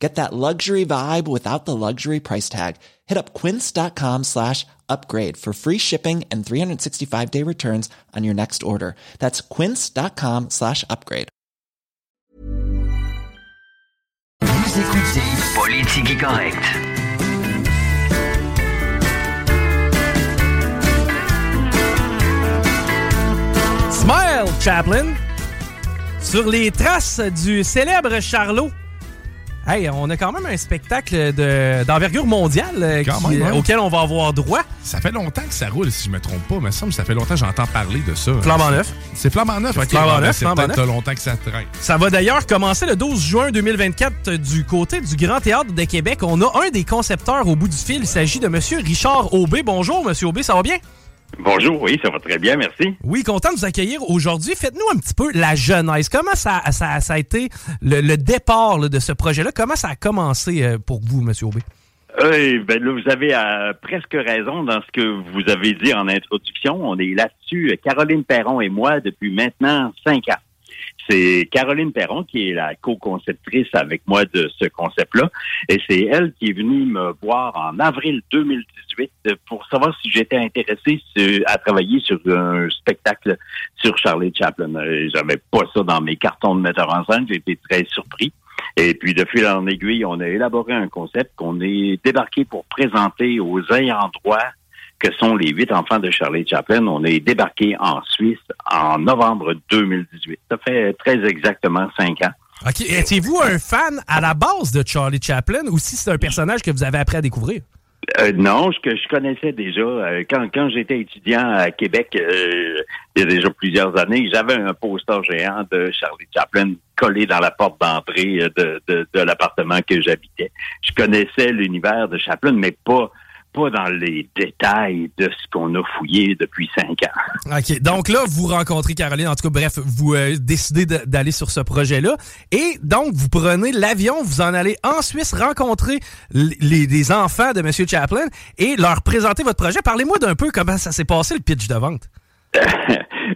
Get that luxury vibe without the luxury price tag. Hit up quince.com slash upgrade for free shipping and 365 day returns on your next order. That's quince.com slash upgrade. Vous écoutez Politique Correcte. Smile, Chaplin, sur les traces du célèbre Charlot. Hey, on a quand même un spectacle de- d'envergure mondiale euh, Quand qui- même, ouais. auquel on va avoir droit. Ça fait longtemps que ça roule, si je me trompe pas. Mais ça me semble que ça fait longtemps que j'entends parler de ça. Flambant neuf. C'est flambant neuf, ok. Flambant ben, neuf, C'est peut-être longtemps que ça traîne. Ça va d'ailleurs commencer le 12 juin 2024 du côté du Grand Théâtre de Québec. On a un des concepteurs au bout du fil. Il s'agit de Monsieur Richard Aubé. Bonjour, Monsieur Aubé, ça va bien? Bonjour, oui, ça va très bien, merci. Oui, content de vous accueillir aujourd'hui. Faites-nous un petit peu la genèse. Comment ça, ça, ça a été le, le départ là, de ce projet-là? Comment ça a commencé euh, pour vous, Monsieur Aubé? Euh, ben là, vous avez euh, presque raison dans ce que vous avez dit en introduction. On est là-dessus, Caroline Perron et moi, depuis maintenant cinq ans. C'est Caroline Perron qui est la co-conceptrice avec moi de ce concept-là. Et c'est elle qui est venue me voir en avril 2018 pour savoir si j'étais intéressé à travailler sur un spectacle sur Charlie Chaplin. Euh, J'avais pas ça dans mes cartons de metteur en scène. J'ai été très surpris. Et puis, de fil en aiguille, on a élaboré un concept qu'on est débarqué pour présenter aux ayants droit que sont les huit enfants de Charlie Chaplin. On est débarqué en Suisse en novembre 2018. Ça fait très exactement cinq ans. OK. Étiez-vous un fan à la base de Charlie Chaplin ou si c'est un personnage que vous avez appris à découvrir? Euh, non, ce que je connaissais déjà euh, quand quand j'étais étudiant à Québec euh, il y a déjà plusieurs années, j'avais un poster géant de Charlie Chaplin collé dans la porte d'entrée de, de, de l'appartement que j'habitais. Je connaissais l'univers de Chaplin, mais pas pas dans les détails de ce qu'on a fouillé depuis cinq ans. OK. Donc là, vous rencontrez Caroline. En tout cas, bref, vous euh, décidez de- d'aller sur ce projet-là. Et donc, vous prenez l'avion, vous en allez en Suisse rencontrer les, les enfants de M. Chaplin et leur présenter votre projet. Parlez-moi d'un peu comment ça s'est passé, le pitch de vente.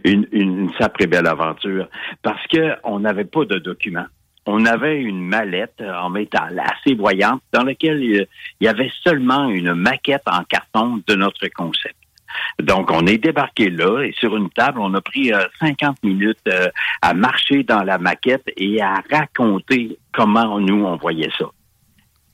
une, une sacrée belle aventure parce que on n'avait pas de documents. On avait une mallette en métal assez voyante dans laquelle il il y avait seulement une maquette en carton de notre concept. Donc, on est débarqué là et sur une table, on a pris euh, 50 minutes euh, à marcher dans la maquette et à raconter comment nous, on voyait ça.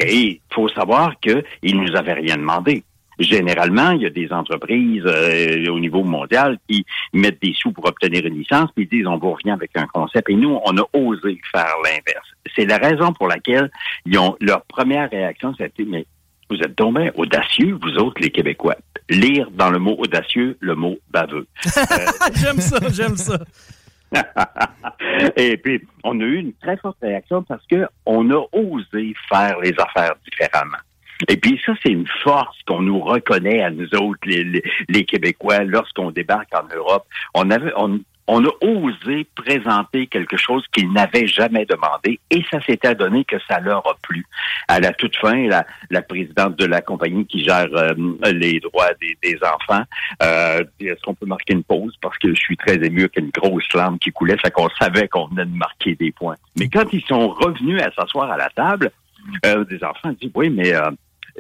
Et il faut savoir qu'ils ne nous avaient rien demandé. Généralement, il y a des entreprises euh, au niveau mondial qui mettent des sous pour obtenir une licence, puis ils disent on va rien avec un concept. Et nous, on a osé faire l'inverse. C'est la raison pour laquelle ils ont leur première réaction, c'était mais vous êtes donc bien audacieux, vous autres, les Québécois. Lire dans le mot audacieux le mot baveux. j'aime ça, j'aime ça. Et puis, on a eu une très forte réaction parce que on a osé faire les affaires différemment. Et puis ça, c'est une force qu'on nous reconnaît à nous autres, les, les, les Québécois, lorsqu'on débarque en Europe. On avait, on, on a osé présenter quelque chose qu'ils n'avaient jamais demandé et ça s'est adonné que ça leur a plu. À la toute fin, la, la présidente de la compagnie qui gère euh, les droits des, des enfants, euh, est-ce qu'on peut marquer une pause? Parce que je suis très ému qu'il y a une grosse larme qui coulait, ça qu'on savait qu'on venait de marquer des points. Mais quand ils sont revenus à s'asseoir à la table, euh, des enfants disent oui, mais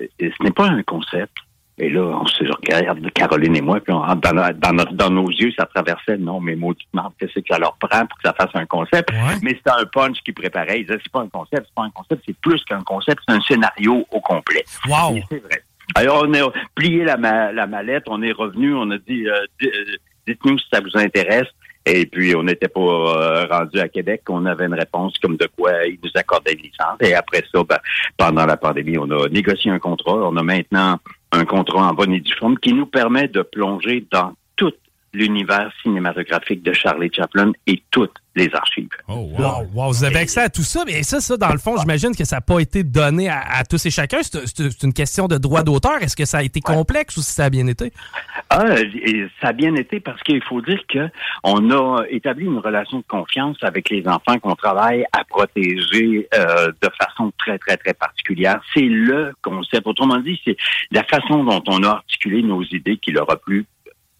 euh, ce n'est pas un concept. Et là, on se regarde, Caroline et moi, puis on, dans, dans, notre- dans nos yeux, ça traversait, non, mais maudite marde, qu'est-ce que ça leur prend pour que ça fasse un concept? Mais c'était un punch qui préparait. Ils disaient, c'est pas un concept, c'est pas un concept, c'est plus qu'un concept, c'est un scénario au complet. Wow! Et c'est vrai. Alors, on a plié la, ma- la mallette, on est revenu, on a dit, euh, euh, dites-nous si ça vous intéresse. Et puis, on n'était pas euh, rendu à Québec. On avait une réponse comme de quoi ils nous accordaient une licence. Et après ça, ben, pendant la pandémie, on a négocié un contrat. On a maintenant un contrat en bonne et due forme qui nous permet de plonger dans tout l'univers cinématographique de Charlie Chaplin et toutes les archives. Oh, wow. Wow, wow, vous avez accès à tout ça, mais ça, ça, dans le fond, j'imagine que ça n'a pas été donné à, à tous et chacun. C'est une question de droit d'auteur. Est-ce que ça a été complexe ou si ça a bien été? Ah, ça a bien été parce qu'il faut dire que on a établi une relation de confiance avec les enfants qu'on travaille à protéger euh, de façon très, très, très particulière. C'est le concept. Autrement dit, c'est la façon dont on a articulé nos idées qui leur a plu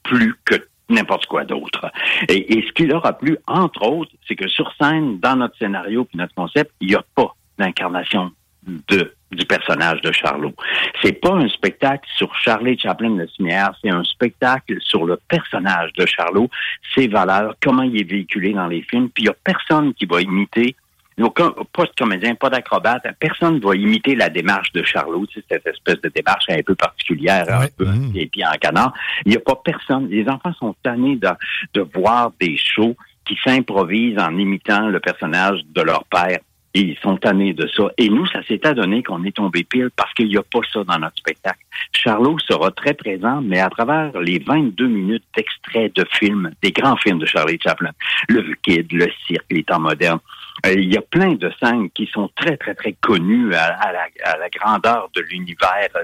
plus que n'importe quoi d'autre. Et, ce qui leur a plu, entre autres, c'est que sur scène, dans notre scénario puis notre concept, il n'y a pas d'incarnation de du personnage de Charlot. C'est pas un spectacle sur Charlie Chaplin le cinéaste, c'est un spectacle sur le personnage de Charlot, ses valeurs, comment il est véhiculé dans les films, puis il y a personne qui va imiter aucun, pas de comédien, pas d'acrobate, personne ne va imiter la démarche de Charlot, tu sais, cette espèce de démarche un peu particulière, un peu Mhm. les pieds en canard. Il n'y a pas personne. Les enfants sont tannés de, de voir des shows qui s'improvisent en imitant le personnage de leur père. Et ils sont tannés de ça. Et nous, ça s'est adonné qu'on est tombé pile parce qu'il n'y a pas ça dans notre spectacle. Charlot sera très présent, mais à travers les 22 minutes d'extraits de films, des grands films de Charlie Chaplin, Le Kid, Le Cirque, Les Temps modernes, il y a plein de scènes qui sont très, très, très connues à, la, la grandeur de l'univers euh,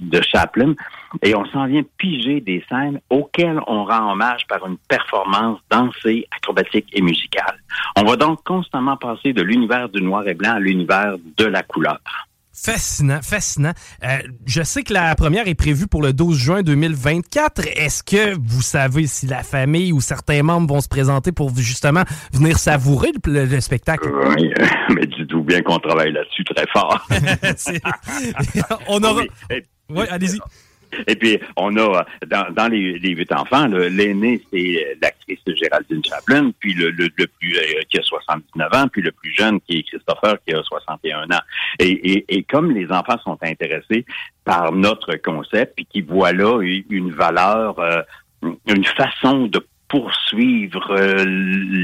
de Chaplin. Et on s'en vient piger des scènes auxquelles on rend hommage par une performance dansée, acrobatique et musicale. On va donc constamment passer de l'univers du noir et blanc à l'univers de la couleur. Fascinant, fascinant. Euh, je sais que la première est prévue pour le 12 juin 2024. Est-ce que vous savez si la famille ou certains membres vont se présenter pour justement venir savourer le, le spectacle? Oui, mais dites-vous bien qu'on travaille là-dessus très fort. On aura... Oui. Oui, allez-y. Et puis, on a, euh, dans, les, huit enfants, l'aîné, c'est euh, l'actrice Géraldine Chaplin, puis le, plus, euh, qui a 79 ans, puis le plus jeune, qui est Christopher, qui a 61 ans. Et comme les enfants sont intéressés par notre concept, puis qui voient là une valeur, euh, une façon de poursuivre euh,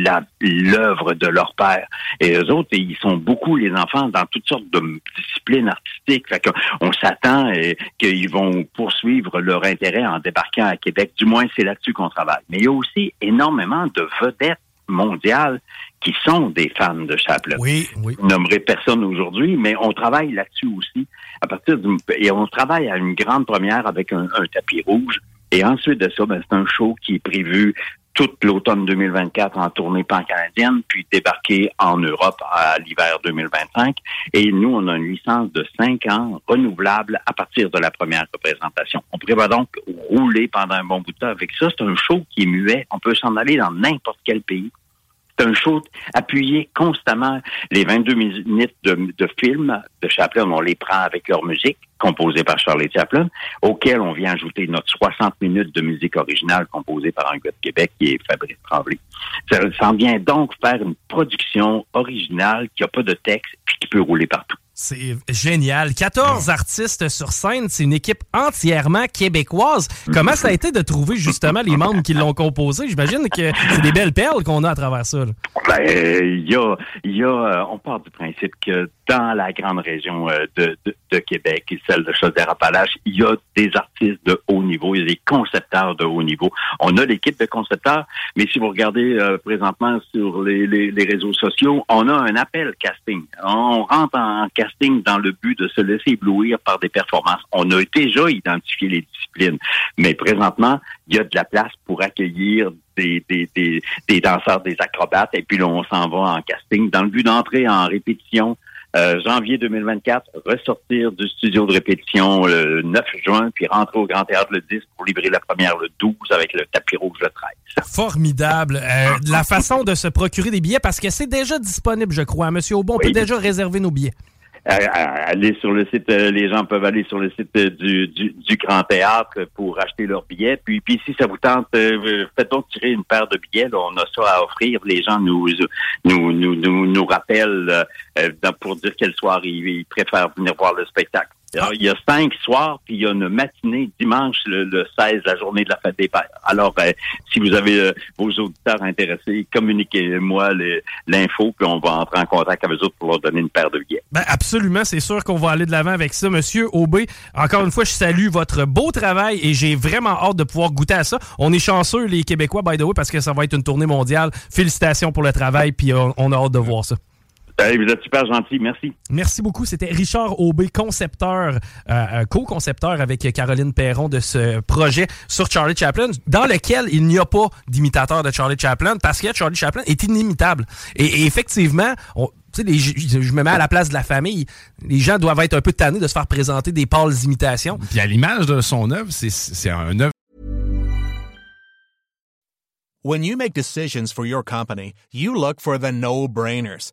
la- l'œuvre de leur père. Et eux autres, ils sont beaucoup, les enfants, dans toutes sortes de disciplines artistiques. Fait qu'on- on s'attend euh, qu'ils vont poursuivre leur intérêt en débarquant à Québec. Du moins, c'est là-dessus qu'on travaille. Mais il y a aussi énormément de vedettes mondiales qui sont des fans de Chaplin Oui, oui. je nommerai personne aujourd'hui, mais on travaille là-dessus aussi. À partir du, et on travaille à une grande première avec un, un tapis rouge. Et ensuite de ça, ben, c'est un show qui est prévu toute l'automne 2024 en tournée pan-canadienne, puis débarquer en Europe à l'hiver 2025. Et nous, on a une licence de cinq ans renouvelable à partir de la première représentation. On prévoit donc rouler pendant un bon bout de temps avec ça. C'est un show qui est muet. On peut s'en aller dans n'importe quel pays. C'est un show appuyé constamment. Les 22 minutes de, de film de Chaplin, on les prend avec leur musique, composée par Charlie Chaplin, auquel on vient ajouter notre 60 minutes de musique originale composée par un de Québec qui est Fabrice Tremblay. Ça s'en vient donc faire une production originale qui n'a pas de texte puis qui peut rouler partout. C'est génial. 14 artistes sur scène, c'est une équipe entièrement québécoise. Comment ça a été de trouver justement les membres qui l'ont composé? J'imagine que c'est des belles perles qu'on a à travers ça. là. Ben, il y a, il y a, euh, on part du principe que dans la grande région euh, de, de, de Québec et celle de Chaudière-Appalaches, il y a des artistes de haut niveau, il y a des concepteurs de haut niveau. On a l'équipe de concepteurs, mais si vous regardez euh, présentement sur les, les, les réseaux sociaux, on a un appel casting. On rentre en casting dans le but de se laisser éblouir par des performances. On a déjà identifié les disciplines, mais présentement, il y a de la place pour accueillir des, des, des, des danseurs, des acrobates, et puis là, on s'en va en casting dans le but d'entrer en répétition euh, janvier 2024, ressortir du studio de répétition le 9 juin, puis rentrer au Grand Théâtre le 10 pour livrer la première le 12 avec le tapis rouge le 13. Formidable. Euh, la façon de se procurer des billets, parce que c'est déjà disponible, je crois. Monsieur Aubon, on Oui. peut déjà réserver nos billets. Aller sur le site, euh, les gens peuvent aller sur le site euh, du, du, du Grand Théâtre pour acheter leurs billets. Puis, puis si ça vous tente, euh, faites donc tirer une paire de billets. On a ça à offrir. Les gens nous nous nous nous, nous rappellent pour dire quel soir ils, ils préfèrent venir voir le spectacle. Alors, il y a cinq soirs, puis il y a une matinée dimanche, le, le 16, la journée de la fête des pères. Alors, euh, si vous avez euh, vos auditeurs intéressés, communiquez-moi l'info, puis on va entrer en contact avec eux autres pour leur donner une paire de billets. Ben absolument, c'est sûr qu'on va aller de l'avant avec ça. Monsieur Aubé, encore une fois, je salue votre beau travail et j'ai vraiment hâte de pouvoir goûter à ça. On est chanceux, les Québécois, by the way, parce que ça va être une tournée mondiale. Félicitations pour le travail, puis on, on a hâte de voir ça. Hey, vous êtes super gentils, merci. Merci beaucoup. C'était Richard Aubé, concepteur, euh, euh, co-concepteur avec Caroline Perron de ce projet sur Charlie Chaplin, dans lequel il n'y a pas d'imitateur de Charlie Chaplin parce que Charlie Chaplin est inimitable. Et, et effectivement, on- tu sais, les- je je me mets à la place de la famille. Les gens doivent être un peu tannés de se faire présenter des pâles imitations. Puis à l'image de son œuvre, c'est- c'est un œuvre When you make decisions for your company, you look for the no-brainers.